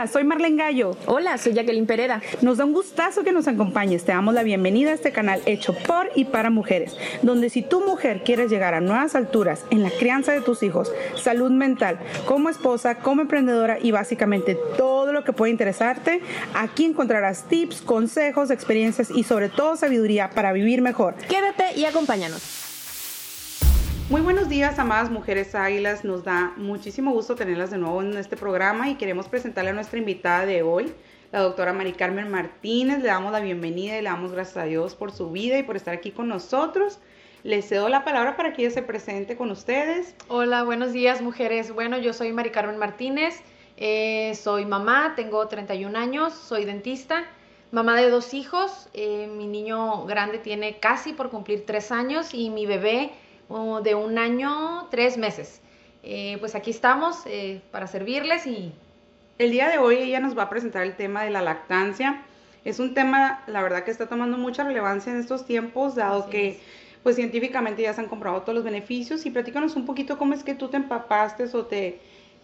Hola, soy Marlene Gallo. Hola, soy Jacqueline Pereda. Nos da un gustazo que nos acompañes. Te damos la bienvenida a este canal hecho por y para mujeres, donde si tu mujer quieres llegar a nuevas alturas en la crianza de tus hijos, salud mental, como esposa, como emprendedora y básicamente todo lo que puede interesarte, aquí encontrarás tips, consejos, experiencias y sobre todo sabiduría para vivir mejor. Quédate y acompáñanos. Muy buenos días, amadas mujeres águilas. Nos da muchísimo gusto tenerlas de nuevo en este programa y queremos presentarle a nuestra invitada de hoy, la doctora Mari Carmen Martínez. Le damos la bienvenida y le damos gracias a Dios por su vida y por estar aquí con nosotros. Le cedo la palabra para que ella se presente con ustedes. Hola, buenos días, mujeres. Bueno, yo soy Mari Carmen Martínez. Eh, soy mamá, tengo 31 años, soy dentista, mamá de dos hijos. Eh, mi niño grande tiene casi por cumplir tres años y mi bebé de un año, tres meses. Eh, pues aquí estamos eh, para servirles y... El día de hoy ella nos va a presentar el tema de la lactancia. Es un tema, la verdad, que está tomando mucha relevancia en estos tiempos, dado que pues científicamente ya se han comprobado todos los beneficios. Y platícanos un poquito cómo es que tú te empapaste o te,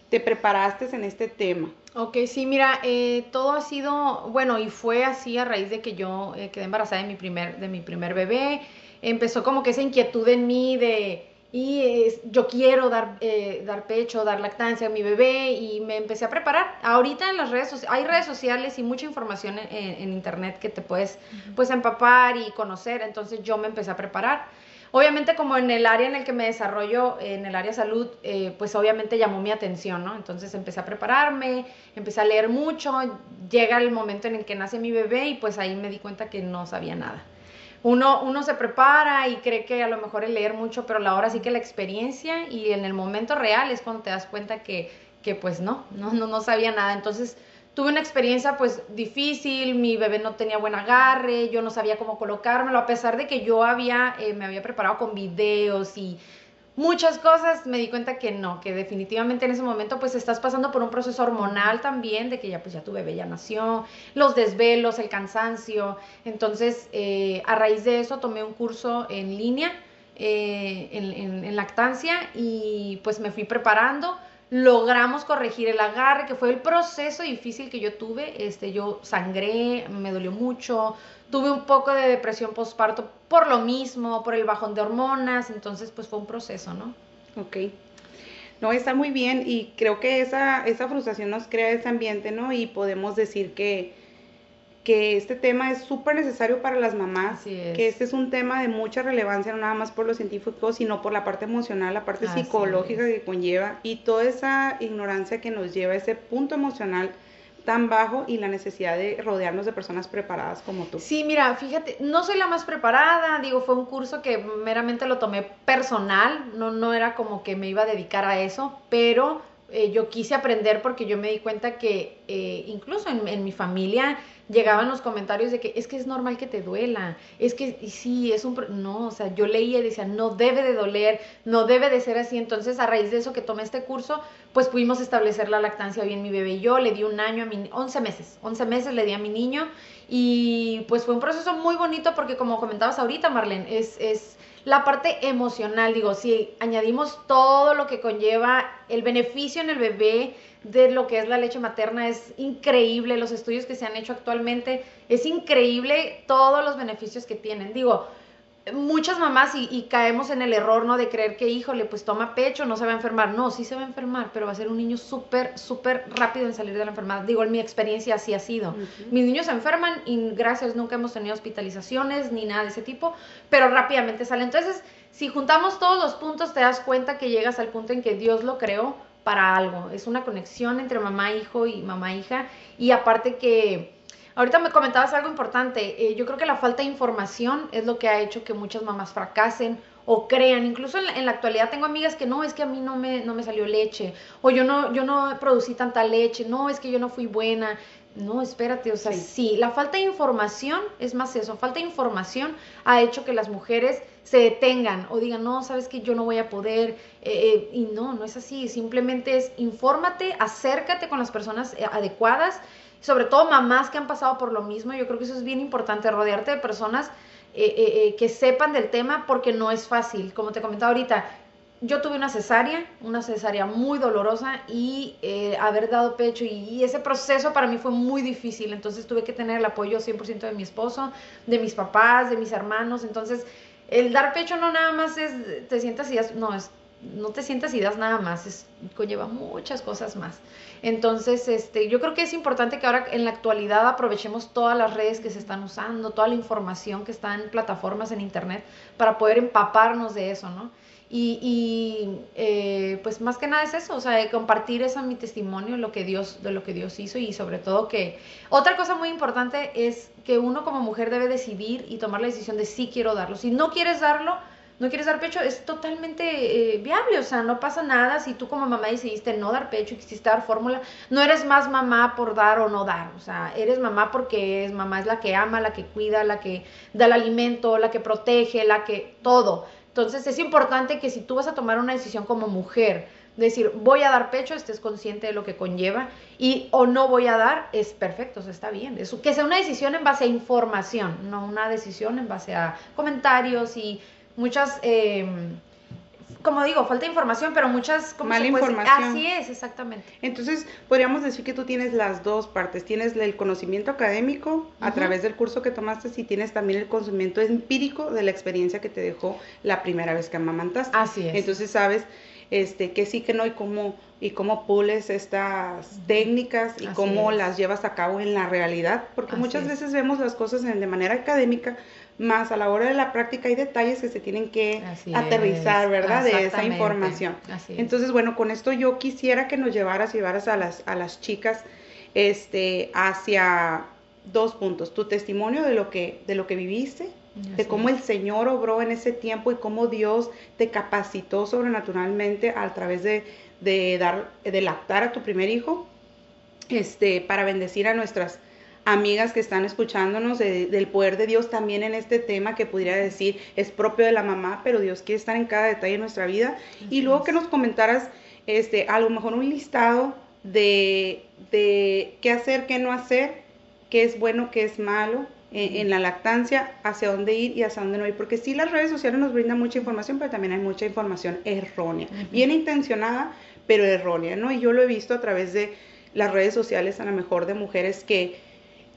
te preparaste en este tema. Ok, sí, mira, eh, todo ha sido, bueno, y fue así a raíz de que yo quedé embarazada de mi primer, de mi primer bebé empezó como que esa inquietud en mí de, y yo quiero dar, eh, dar pecho, dar lactancia a mi bebé y me empecé a preparar. Ahorita en las redes hay redes sociales y mucha información en, internet que te puedes pues empapar y conocer, entonces yo me empecé a preparar. Obviamente como en el área en el que me desarrollo, en el área salud, eh, pues obviamente llamó mi atención, ¿no? Entonces empecé a prepararme, empecé a leer mucho, llega el momento en el que nace mi bebé y pues ahí me di cuenta que no sabía nada uno, uno se prepara y cree que a lo mejor es leer mucho, pero la hora sí que la experiencia y en el momento real es cuando te das cuenta que, que pues no, no, no, no sabía nada. Entonces tuve una experiencia pues difícil, mi bebé no tenía buen agarre, yo no sabía cómo colocármelo, a pesar de que yo había, eh, me había preparado con videos y muchas cosas, me di cuenta que no, que definitivamente en ese momento pues estás pasando por un proceso hormonal también, de que ya pues ya tu bebé ya nació, los desvelos, el cansancio. Entonces, eh, a raíz de eso tomé un curso en línea eh, en lactancia y pues me fui preparando logramos corregir el agarre, que fue el proceso difícil que yo tuve. Este, yo sangré, me dolió mucho, tuve un poco de depresión postparto por lo mismo, por el bajón de hormonas, entonces pues fue un proceso, ¿no? Ok. No, está muy bien y creo que esa, esa frustración nos crea ese ambiente, ¿no? Y podemos decir que, que este tema es súper necesario para las mamás, que este es un tema de mucha relevancia, no nada más por lo científico, sino por la parte emocional, la parte psicológica que conlleva y toda esa ignorancia que nos lleva a ese punto emocional tan bajo y la necesidad de rodearnos de personas preparadas como tú. Sí, mira, fíjate, no soy la más preparada, digo, fue un curso que meramente lo tomé personal, no, no era como que me iba a dedicar a eso, pero eh, yo quise aprender porque yo me di cuenta que eh, incluso en, mi familia llegaban los comentarios de que es que es normal que te duela, es que y sí, es un... No, o sea, yo leía y decía, no debe de doler, no debe de ser así. Entonces, a raíz de eso que tomé este curso, pues pudimos establecer la lactancia bien mi bebé y yo, le di un año a mi... 11 meses, 11 meses le di a mi niño y pues fue un proceso muy bonito porque como comentabas ahorita, Marlene, es... es la parte emocional, digo, si añadimos todo lo que conlleva el beneficio en el bebé, de lo que es la leche materna es increíble, los estudios que se han hecho actualmente, es increíble todos los beneficios que tienen. Digo, muchas mamás y, caemos en el error, ¿no? De creer que, híjole, pues toma pecho, no se va a enfermar. No, sí se va a enfermar, pero va a ser un niño súper, súper rápido en salir de la enfermedad. Digo, en mi experiencia así ha sido. Mis niños se enferman y gracias nunca hemos tenido hospitalizaciones ni nada de ese tipo, pero rápidamente salen. Entonces, si juntamos todos los puntos, te das cuenta que llegas al punto en que Dios lo creó para algo. Es una conexión entre mamá, hijo y mamá, hija. Y aparte que, ahorita me comentabas algo importante, eh, yo creo que la falta de información es lo que ha hecho que muchas mamás fracasen o crean. Incluso en la, actualidad tengo amigas que no, es que a mí no me, no me salió leche, o yo no, yo no producí tanta leche, no, es que yo no fui buena. No, espérate, o sea, sí. la falta de información, es más eso, falta de información ha hecho que las mujeres se detengan o digan, no, sabes que yo no voy a poder, eh, eh, y no, no es así, simplemente es infórmate, acércate con las personas eh, adecuadas, sobre todo mamás que han pasado por lo mismo, yo creo que eso es bien importante, rodearte de personas que sepan del tema porque no es fácil, como te comentaba ahorita, yo tuve una cesárea, una cesárea muy dolorosa y eh, haber dado pecho y, ese proceso para mí fue muy difícil, entonces tuve que tener el apoyo 100% de mi esposo, de mis papás, de mis hermanos, entonces el dar pecho no nada más es te sientas y das, no, es, no te sientas y das nada más, es, conlleva muchas cosas más. Entonces, este, yo creo que es importante que ahora en la actualidad aprovechemos todas las redes que se están usando, toda la información que está en plataformas en internet para poder empaparnos de eso, ¿no? Y, eh, pues más que nada es eso, o sea, compartir eso mi testimonio, lo que Dios, de lo que Dios hizo y sobre todo que otra cosa muy importante es que uno como mujer debe decidir y tomar la decisión de si quiero darlo. Si no quieres darlo, no quieres dar pecho, es totalmente eh, viable, o sea, no pasa nada si tú como mamá decidiste no dar pecho y quisiste dar fórmula, no eres más mamá por dar o no dar, o sea, eres mamá porque es mamá, es la que ama, la que cuida, la que da el alimento, la que protege, la que todo. Entonces es importante que si tú vas a tomar una decisión como mujer, decir, voy a dar pecho, estés consciente de lo que conlleva y o no voy a dar, es perfecto, o sea, está bien. Eso, que sea una decisión en base a información, no una decisión en base a comentarios y muchas... Eh, como digo, falta información, pero muchas... como Mala información. Así es, exactamente. Entonces, podríamos decir que tú tienes las dos partes. Tienes el conocimiento académico a través del curso que tomaste y tienes también el conocimiento empírico de la experiencia que te dejó la primera vez que amamantaste. Así es. Entonces, sabes este, que sí, que no, y cómo, y cómo pules estas técnicas y cómo las llevas a cabo en la realidad, porque muchas veces vemos las cosas de manera académica, más a la hora de la práctica hay detalles que se tienen que aterrizar, ¿verdad? De esa información. Entonces, bueno, con esto yo quisiera que nos llevaras, llevaras a las, a las chicas este, hacia dos puntos. Tu testimonio de lo que, de lo que viviste, de cómo el Señor obró en ese tiempo y cómo Dios te capacitó sobrenaturalmente a través de, de dar, de lactar a tu primer hijo, este, para bendecir a nuestras amigas que están escuchándonos del poder de Dios también en este tema que pudiera decir es propio de la mamá, pero Dios quiere estar en cada detalle de nuestra vida. y luego que nos comentaras este, a lo mejor un listado de, qué hacer, qué no hacer, qué es bueno, qué es malo, eh, en, la lactancia, hacia dónde ir y hacia dónde no ir. Porque sí, las redes sociales nos brindan mucha información, pero también hay mucha información errónea, bien intencionada, pero errónea, ¿no? Y yo lo he visto a través de las redes sociales, a lo mejor de mujeres que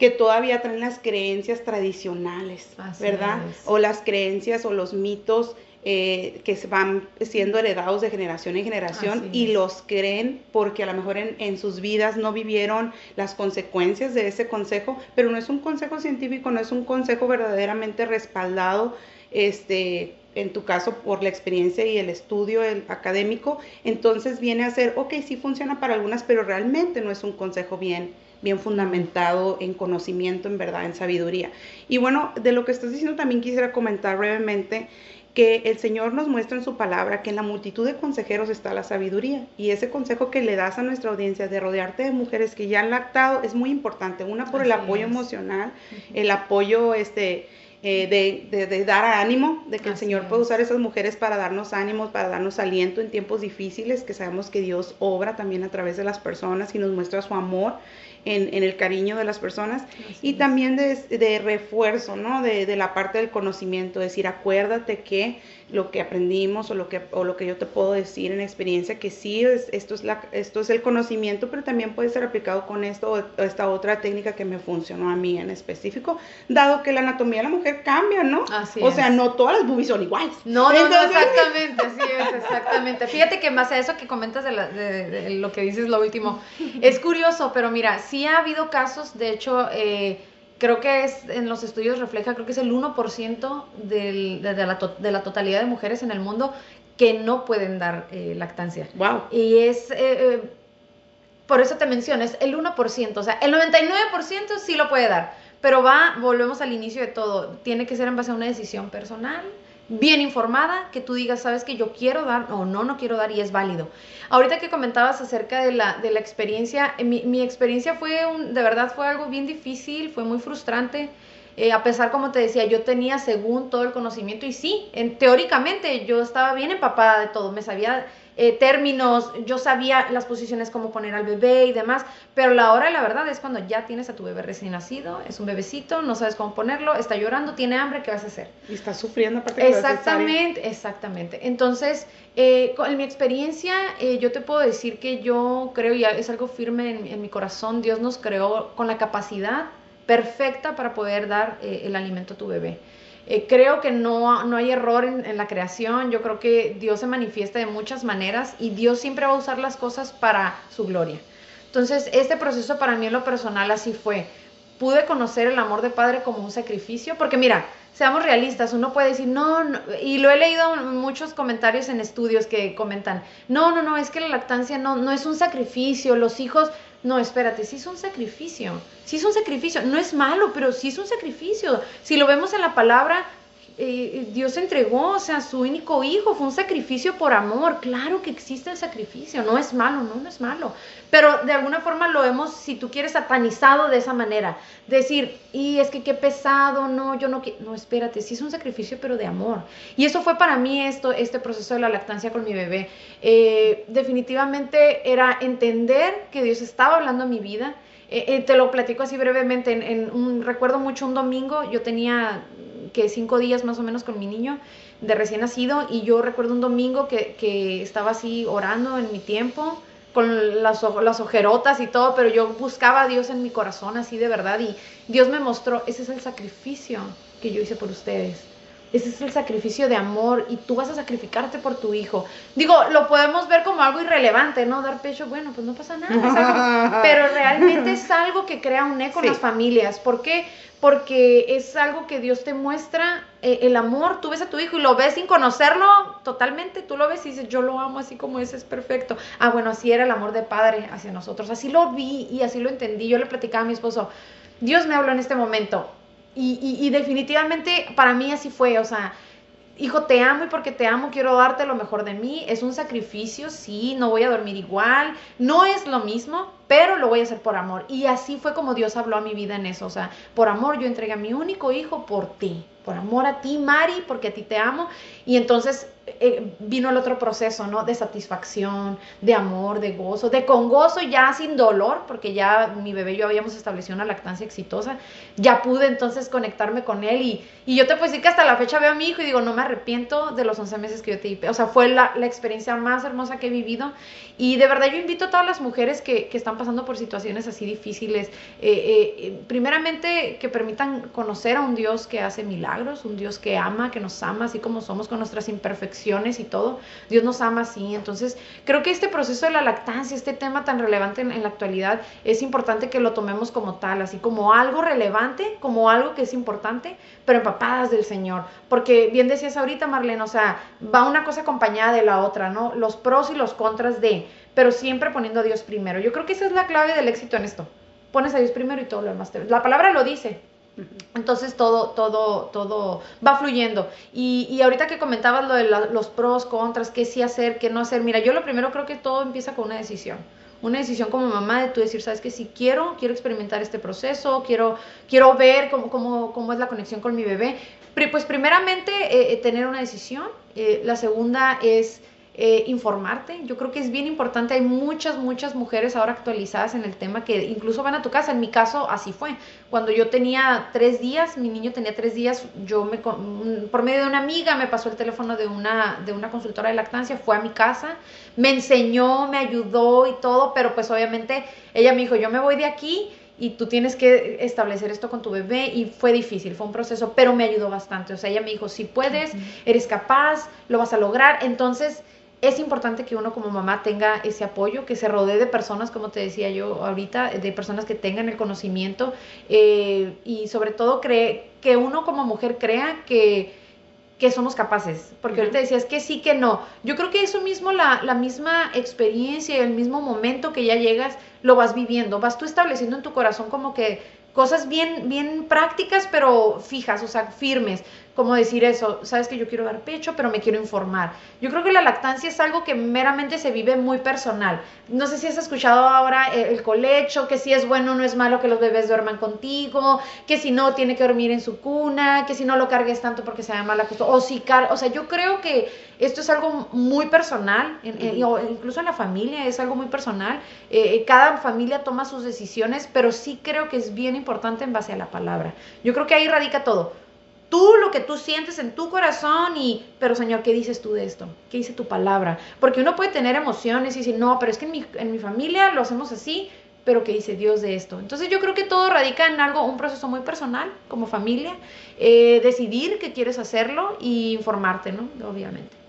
que todavía traen las creencias tradicionales, ¿verdad? O las creencias o los mitos eh, que van siendo heredados de generación en generación y los creen porque a lo mejor en, en, sus vidas no vivieron las consecuencias de ese consejo, pero no es un consejo científico, no es un consejo verdaderamente respaldado, este, en tu caso por la experiencia y el estudio el académico, entonces viene a ser, ok, sí funciona para algunas, pero realmente no es un consejo bien bien fundamentado en conocimiento, en verdad, en sabiduría. Y bueno, de lo que estás diciendo también quisiera comentar brevemente que el Señor nos muestra en su palabra que en la multitud de consejeros está la sabiduría. Y ese consejo que le das a nuestra audiencia de rodearte de mujeres que ya han lactado es muy importante, una por el apoyo emocional, el apoyo este eh, de, dar ánimo, de que el Señor puede usar esas mujeres para darnos ánimos, para darnos aliento en tiempos difíciles, que sabemos que Dios obra también a través de las personas y nos muestra su amor en, el cariño de las personas. Y también de, refuerzo, ¿no? De, de, la parte del conocimiento, decir, acuérdate que lo que aprendimos o lo que, o lo que yo te puedo decir en experiencia, que sí, es, esto, es la, esto es el conocimiento, pero también puede ser aplicado con esto o esta otra técnica que me funcionó a mí en específico, dado que la anatomía de la mujer cambia, ¿no? Así o sea, no todas las boobies son iguales. No, no, no, exactamente, así es, exactamente. Fíjate que más a eso que comentas de, de, lo que dices lo último, es curioso, pero mira, sí ha habido casos, de hecho, eh, creo que es en los estudios refleja, creo que es el 1% del, de, la de, la totalidad de mujeres en el mundo que no pueden dar eh, lactancia. Wow. Y es, eh, eh, por eso te menciono, es el 1%, o sea, el 99% sí lo puede dar, pero va, volvemos al inicio de todo, tiene que ser en base a una decisión personal, bien informada, que tú digas, sabes que yo quiero dar o no, no quiero dar y es válido. Ahorita que comentabas acerca de la, de la experiencia, eh, mi, mi, experiencia fue, un, de verdad fue algo bien difícil, fue muy frustrante. Eh, a pesar, como te decía, yo tenía según todo el conocimiento y sí, en, teóricamente yo estaba bien empapada de todo, me sabía eh, términos, yo sabía las posiciones, cómo poner al bebé y demás, pero la hora, la verdad, es cuando ya tienes a tu bebé recién nacido, es un bebecito, no sabes cómo ponerlo, está llorando, tiene hambre, ¿qué vas a hacer? Y está sufriendo aparte Exactamente, exactamente. Entonces, eh, en mi experiencia, eh, yo te puedo decir que yo creo, y es algo firme en, mi corazón, Dios nos creó con la capacidad perfecta para poder dar el alimento a tu bebé. Eh, creo que no, no hay error en, la creación, yo creo que Dios se manifiesta de muchas maneras y Dios siempre va a usar las cosas para su gloria. Entonces, este proceso para mí en lo personal así fue. Pude conocer el amor de Padre como un sacrificio, porque mira, seamos realistas, uno puede decir, no, y lo he leído muchos comentarios en estudios que comentan, no, no, no, es que la lactancia no, no es un sacrificio, los hijos, no, espérate, sí es un sacrificio, sí es un sacrificio, no es malo, pero sí es un sacrificio. Si lo vemos en la palabra, eh, Dios entregó, o sea, su único hijo, fue un sacrificio por amor. Claro que existe el sacrificio, no es malo, no, no es malo. Pero de alguna forma lo hemos, si tú quieres, satanizado de esa manera. Decir, y es que qué pesado, no, yo no quiero. No, espérate, sí es un sacrificio, pero de amor. Y eso fue para mí esto, este proceso de la lactancia con mi bebé. Eh, definitivamente era entender que Dios estaba hablando a mi vida. Eh, te lo platico así brevemente. En, un, recuerdo mucho un domingo, yo tenía que cinco días más o menos con mi niño de recién nacido y yo recuerdo un domingo que, que estaba así orando en mi tiempo con las, las ojerotas y todo, pero yo buscaba a Dios en mi corazón así de verdad y Dios me mostró, ese es el sacrificio que yo hice por ustedes. Ese es el sacrificio de amor y tú vas a sacrificarte por tu hijo. Digo, lo podemos ver como algo irrelevante, ¿no? Dar pecho, bueno, pues no pasa nada. pero realmente es algo que crea un eco en las familias. ¿Por qué? Porque es algo que Dios te muestra eh, el amor. Tú ves a tu hijo y lo ves sin conocerlo totalmente. Tú lo ves y dices, yo lo amo así como es, es perfecto. Ah, bueno, así era el amor de padre hacia nosotros. Así lo vi y así lo entendí. Yo le platicaba a mi esposo, Dios me habló en este momento y, definitivamente para mí así fue, o sea, hijo, te amo y porque te amo quiero darte lo mejor de mí. Es un sacrificio, sí, no voy a dormir igual, no es lo mismo, pero lo voy a hacer por amor. Y así fue como Dios habló a mi vida en eso, o sea, por amor yo entregué a mi único hijo por ti, por amor a ti, Mari, porque a ti te amo. Y entonces eh, vino el otro proceso, ¿no? De satisfacción, de amor, de gozo, de con gozo ya sin dolor, porque ya mi bebé y yo habíamos establecido una lactancia exitosa, ya pude entonces conectarme con él y, y yo te puedo decir que hasta la fecha veo a mi hijo y digo, no me arrepiento de los 11 meses que yo te di, o sea, fue la, la experiencia más hermosa que he vivido y de verdad yo invito a todas las mujeres que, que están pasando por situaciones así difíciles, eh, eh, primeramente que permitan conocer a un Dios que hace milagros, un Dios que ama, que nos ama así como somos con nuestras imperfecciones, y todo. Dios nos ama así. Entonces, creo que este proceso de la lactancia, este tema tan relevante en, la actualidad, es importante que lo tomemos como tal, así como algo relevante, como algo que es importante, pero empapadas del Señor. Porque bien decías ahorita, Marlene, o sea, va una cosa acompañada de la otra, ¿no? Los pros y los contras de, pero siempre poniendo a Dios primero. Yo creo que esa es la clave del éxito en esto. Pones a Dios primero y todo lo demás. La palabra lo dice, entonces todo, todo, todo va fluyendo. Y, y ahorita que comentabas lo de los pros, contras, qué sí hacer, qué no hacer, mira, yo lo primero creo que todo empieza con una decisión. Una decisión como mamá de tú decir, sabes que si quiero, quiero experimentar este proceso, quiero, quiero ver cómo, cómo, cómo es la conexión con mi bebé. Pues primeramente eh, eh, tener una decisión. Eh, la segunda es eh, informarte. Yo creo que es bien importante. Hay muchas, muchas mujeres ahora actualizadas en el tema que incluso van a tu casa. En mi caso, así fue. Cuando yo tenía tres días, mi niño tenía tres días, yo me, por medio de una amiga me pasó el teléfono de una, de una consultora de lactancia, fue a mi casa, me enseñó, me ayudó y todo, pero pues obviamente ella me dijo, yo me voy de aquí y tú tienes que establecer esto con tu bebé y fue difícil, fue un proceso, pero me ayudó bastante. O sea, ella me dijo, si puedes, eres capaz, lo vas a lograr. Entonces, es importante que uno como mamá tenga ese apoyo, que se rodee de personas, como te decía yo ahorita, de personas que tengan el conocimiento eh, y sobre todo cree, que uno como mujer crea que, que somos capaces, porque ahorita decías que sí, que no. Yo creo que eso mismo, la, la misma experiencia y el mismo momento que ya llegas, lo vas viviendo, vas tú estableciendo en tu corazón como que cosas bien, bien prácticas, pero fijas, o sea, firmes como decir eso, sabes que yo quiero dar pecho, pero me quiero informar. Yo creo que la lactancia es algo que meramente se vive muy personal. No sé si has escuchado ahora el, colecho, que si es bueno o no es malo que los bebés duerman contigo, que si no tiene que dormir en su cuna, que si no lo cargues tanto porque se llama la o si o sea, yo creo que esto es algo muy personal, incluso en la familia es algo muy personal. Eh, eh, cada familia toma sus decisiones, pero sí creo que es bien importante en base a la palabra. Yo creo que ahí radica todo tú lo que tú sientes en tu corazón y, pero Señor, ¿qué dices tú de esto? ¿Qué dice tu palabra? Porque uno puede tener emociones y decir, no, pero es que en mi, en mi familia lo hacemos así, pero ¿qué dice Dios de esto? Entonces yo creo que todo radica en algo, un proceso muy personal como familia, eh, decidir que quieres hacerlo y informarte, ¿no? Obviamente.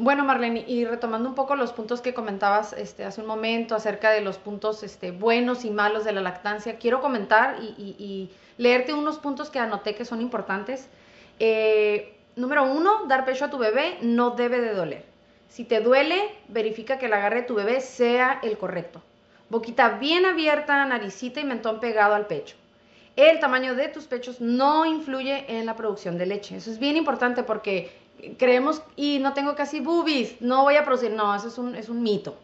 Bueno, Marlene, y retomando un poco los puntos que comentabas este, hace un momento acerca de los puntos este, buenos y malos de la lactancia, quiero comentar y leerte unos puntos que anoté que son importantes. Eh, número uno, dar pecho a tu bebé no debe de doler. Si te duele, verifica que el agarre de tu bebé sea el correcto. Boquita bien abierta, naricita y mentón pegado al pecho. El tamaño de tus pechos no influye en la producción de leche. Eso es bien importante porque creemos, y no tengo casi boobies, no voy a producir. No, eso es un, es un mito.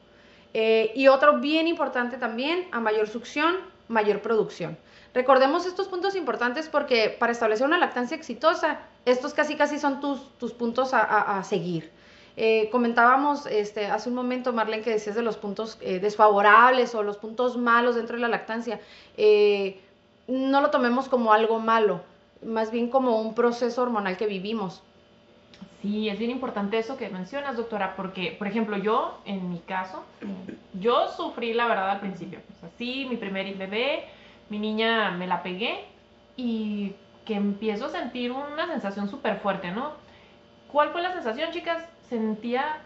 Eh, y otro bien importante también, a mayor succión, mayor producción. Recordemos estos puntos importantes porque para establecer una lactancia exitosa, estos casi casi son tus, tus puntos a, seguir. Eh, comentábamos este, hace un momento, Marlene, que decías de los puntos eh, desfavorables o los puntos malos dentro de la lactancia. No lo tomemos como algo malo, más bien como un proceso hormonal que vivimos. Sí, es bien importante eso que mencionas, doctora, porque, por ejemplo, yo, en mi caso, yo sufrí la verdad al principio. O sea, sí, mi primer bebé, mi niña me la pegué y que empiezo a sentir una sensación súper fuerte, ¿no? ¿Cuál fue la sensación, chicas? Sentía,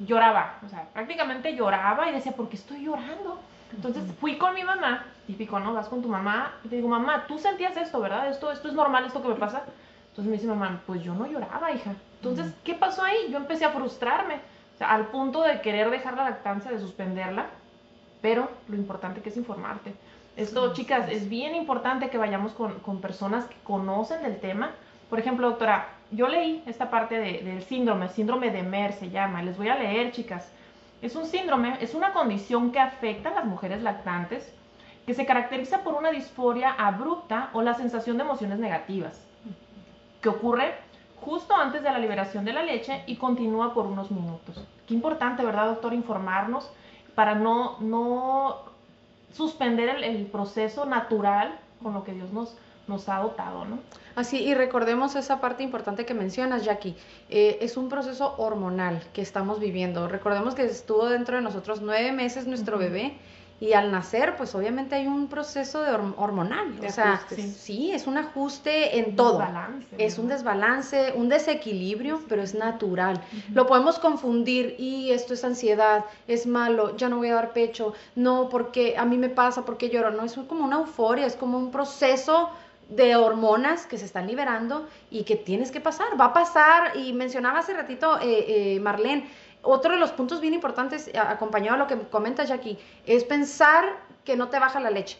lloraba, o sea, prácticamente lloraba y decía, ¿por qué estoy llorando? Entonces fui con mi mamá, típico, ¿no? Vas con tu mamá y te digo, mamá, tú sentías esto, ¿verdad? Esto, esto es normal, esto que me pasa. Entonces me dice mamá, pues yo no lloraba, hija. Entonces, ¿qué pasó ahí? Yo empecé a frustrarme, o sea, al punto de querer dejar la lactancia, de suspenderla, pero lo importante que es informarte. Esto, chicas, es bien importante que vayamos con, personas que conocen del tema. Por ejemplo, doctora, yo leí esta parte del síndrome, síndrome de MER se llama. Les voy a leer, chicas. Es un síndrome, es una condición que afecta a las mujeres lactantes, que se caracteriza por una disforia abrupta o la sensación de emociones negativas, que ocurre justo antes de la liberación de la leche y continúa por unos minutos. Qué importante, ¿verdad, doctor? Informarnos para no, no suspender el, proceso natural con lo que Dios nos, nos ha dotado, ¿no? Así, y recordemos esa parte importante que mencionas, Jackie. Eh, es un proceso hormonal que estamos viviendo. Recordemos que estuvo dentro de nosotros nueve meses nuestro bebé y al nacer, pues obviamente hay un proceso de hormonal. o sea, sí. es un ajuste en todo. es un desbalance, un desequilibrio, pero es natural. Lo podemos confundir y esto es ansiedad, es malo, ya no voy a dar pecho, no, porque a mí me pasa, porque lloro. No, es como una euforia, es como un proceso de hormonas que se están liberando y que tienes que pasar, va a pasar. Y mencionaba hace ratito eh, eh, Marlene, otro de los puntos bien importantes, acompañado a lo que comenta Jackie, es pensar que no te baja la leche.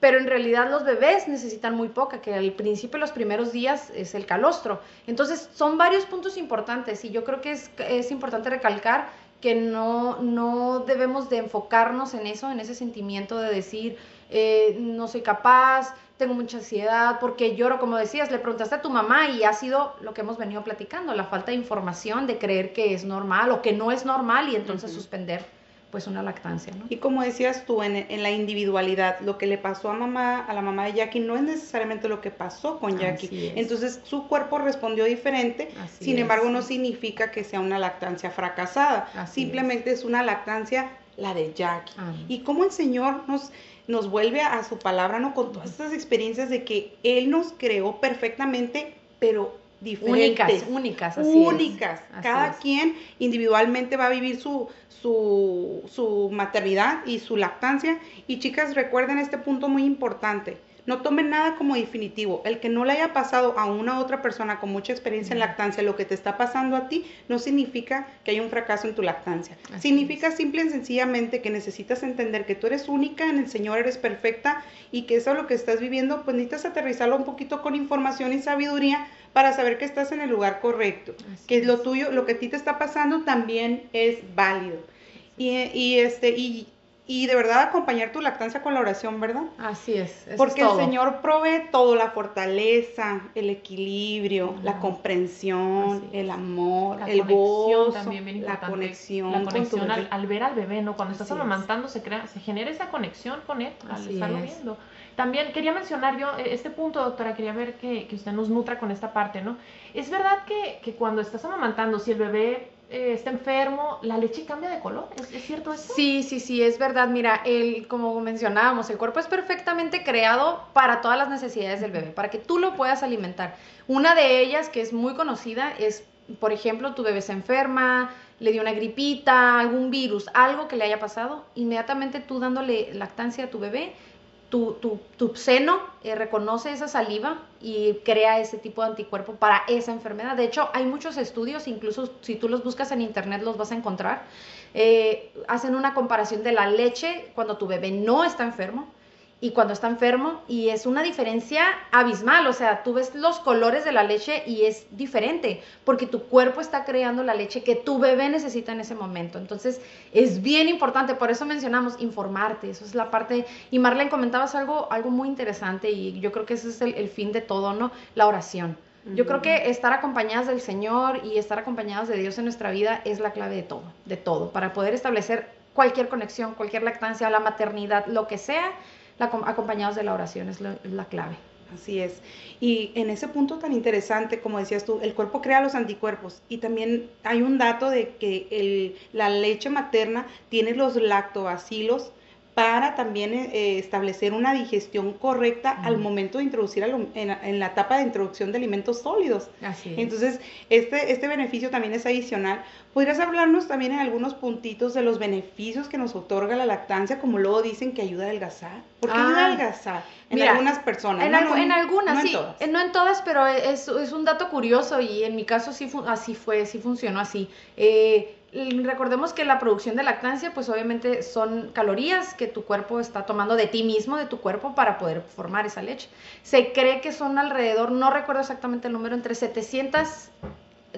Pero en realidad los bebés necesitan muy poca, que al principio, los primeros días, es el calostro. Entonces, son varios puntos importantes y yo creo que es, es importante recalcar que no, no debemos de enfocarnos en eso, en ese sentimiento de decir, eh, no soy capaz, tengo mucha ansiedad, porque lloro, como decías, le preguntaste a tu mamá y ha sido lo que hemos venido platicando, la falta de información, de creer que es normal o que no es normal y entonces suspender pues una lactancia, ¿no? Y como decías tú, en, la individualidad, lo que le pasó a mamá, a la mamá de Jackie, no es necesariamente lo que pasó con Jackie. Entonces su cuerpo respondió diferente, sin embargo no significa que sea una lactancia fracasada, simplemente es. una lactancia la de Jackie. Y como el Señor nos nos vuelve a su palabra, ¿no? Con todas estas experiencias de que Él nos creó perfectamente, pero diferentes. Únicas, únicas, así Únicas. Cada quien individualmente va a vivir su, su, su maternidad y su lactancia. Y chicas, recuerden este punto muy importante. no tomen nada como definitivo. El que no le haya pasado a una otra persona con mucha experiencia en lactancia lo que te está pasando a ti, no significa que haya un fracaso en tu lactancia. significa simple y sencillamente que necesitas entender que tú eres única, en el Señor eres perfecta y que eso lo que estás viviendo, pues necesitas aterrizarlo un poquito con información y sabiduría para saber que estás en el lugar correcto, que lo tuyo, lo que a ti te está pasando también es válido. Y, y, este, y y de verdad acompañar tu lactancia con la oración, ¿verdad? Así es. Porque el Señor provee todo, la fortaleza, el equilibrio, la comprensión, el amor, el gozo, la conexión. La conexión al, ver al bebé, ¿no? Cuando estás amamantando se crea, se genera esa conexión con él al estarlo viendo. También quería mencionar yo e, este punto, doctora, quería ver que, que usted nos nutra con esta parte, ¿no? Es verdad que, que cuando estás amamantando, si el bebé eh, está enfermo, la leche cambia de color. ¿Es, cierto eso? Sí, sí, sí, es verdad. Mira, el, como mencionábamos, el cuerpo es perfectamente creado para todas las necesidades del bebé, para que tú lo puedas alimentar. Una de ellas, que es muy conocida, es, por ejemplo, tu bebé se enferma, le dio una gripita, algún virus, algo que le haya pasado, inmediatamente tú dándole lactancia a tu bebé, tu, tu, tu seno eh, reconoce esa saliva y crea ese tipo de anticuerpo para esa enfermedad. De hecho, hay muchos estudios, incluso si tú los buscas en internet los vas a encontrar, eh, hacen una comparación de la leche cuando tu bebé no está enfermo y cuando está enfermo y es una diferencia abismal, o sea, tú ves los colores de la leche y es diferente porque tu cuerpo está creando la leche que tu bebé necesita en ese momento. Entonces, es bien importante, por eso mencionamos informarte, eso es la parte y Marlene comentabas algo algo muy interesante y yo creo que ese es el, fin de todo, ¿no? La oración. Yo creo que estar acompañadas del Señor y estar acompañadas de Dios en nuestra vida es la clave de todo, de todo, para poder establecer cualquier conexión, cualquier lactancia, la maternidad, lo que sea, acompañados de la oración, es la, clave. Así es. Y en ese punto tan interesante, como decías tú, el cuerpo crea los anticuerpos y también hay un dato de que el, la leche materna tiene los lactobacilos para también eh, establecer una digestión correcta al momento de introducir en, la etapa de introducción de alimentos sólidos. Así Entonces, este, este beneficio también es adicional. ¿Podrías hablarnos también en algunos puntitos de los beneficios que nos otorga la lactancia, como luego dicen que ayuda a adelgazar? ¿Por qué ayuda a ah, adelgazar? En algunas personas. En, en algunas, sí. En no en todas, pero es, es, un dato curioso y en mi caso sí así fue, sí funcionó así. Eh, recordemos que la producción de lactancia, pues obviamente son calorías que tu cuerpo está tomando de ti mismo, de tu cuerpo, para poder formar esa leche. Se cree que son alrededor, no recuerdo exactamente el número, entre 700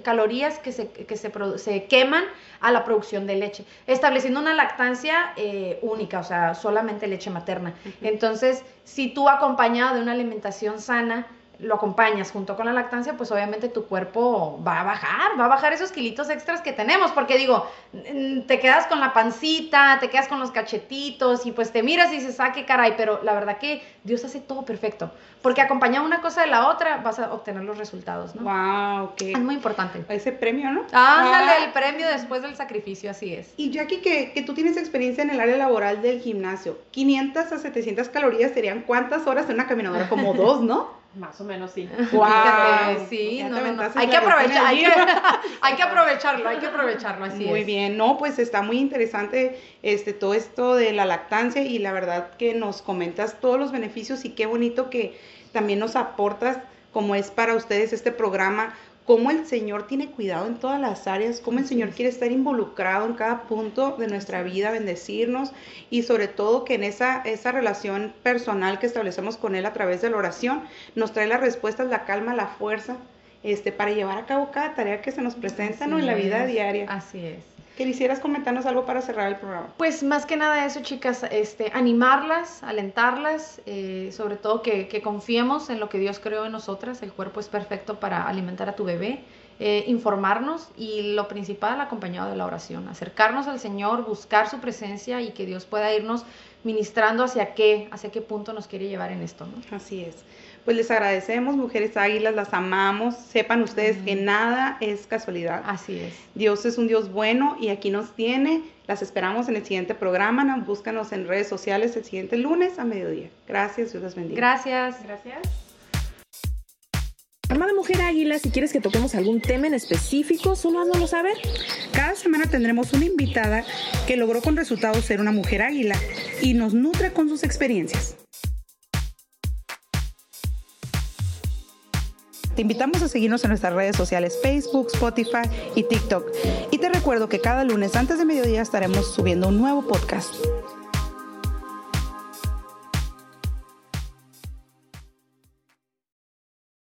calorías que se, que se, se queman a la producción de leche, estableciendo una lactancia eh, única, o sea, solamente leche materna. Entonces, si tú acompañado de una alimentación sana, lo acompañas junto con la lactancia, pues obviamente tu cuerpo va a bajar, va a bajar esos kilitos extras que tenemos, porque digo, te quedas con la pancita, te quedas con los cachetitos y pues te miras y dices, ah, qué caray, pero la verdad que Dios hace todo perfecto, porque acompañado una cosa de la otra vas a obtener los resultados, ¿no? Wow, qué Es muy importante. Ese premio, ¿no? Ándale, ah. el premio después del sacrificio, así es. Y Jackie, que, que tú tienes experiencia en el área laboral del gimnasio, 500 a 700 calorías serían cuántas horas en una caminadora? Como dos, ¿no? Más o menos sí. Wow, sí, no, no, Hay que aprovechar, hay que, hay que, aprovecharlo, hay que aprovecharlo, así Muy bien, no, pues está muy interesante este todo esto de la lactancia y la verdad que nos comentas todos los beneficios y qué bonito que también nos aportas como es para ustedes este programa cómo el Señor tiene cuidado en todas las áreas, cómo el Señor quiere estar involucrado en cada punto de nuestra vida, bendecirnos y sobre todo que en esa, esa relación personal que establecemos con Él a través de la oración nos trae las respuestas, la calma, la fuerza. Este, para llevar a cabo cada tarea que se nos presenta en la vida diaria. Así es. ¿Quisieras comentarnos algo para cerrar el programa? Pues más que nada eso, chicas, este, animarlas, alentarlas, eh, sobre todo que, confiemos en lo que Dios creó en nosotras. El cuerpo es perfecto para alimentar a tu bebé. Eh, informarnos y lo principal acompañado de la oración, acercarnos al Señor, buscar su presencia y que Dios pueda irnos ministrando hacia qué, hacia qué punto nos quiere llevar en esto. ¿no? Así es pues les agradecemos, mujeres águilas, las amamos. Sepan ustedes que nada es casualidad. Así es. Dios es un Dios bueno y aquí nos tiene. Las esperamos en el siguiente programa. Búscanos en redes sociales el siguiente lunes a mediodía. Gracias, Dios las bendiga. Gracias. Gracias. Amada Mujer Águila, si quieres que toquemos algún tema en específico, solo háznoslo saber. Cada semana tendremos una invitada que logró con resultados ser una mujer águila y nos nutre con sus experiencias. Te invitamos a seguirnos en nuestras redes sociales Facebook, Spotify y TikTok. Y te recuerdo que cada lunes antes de mediodía estaremos subiendo un nuevo podcast.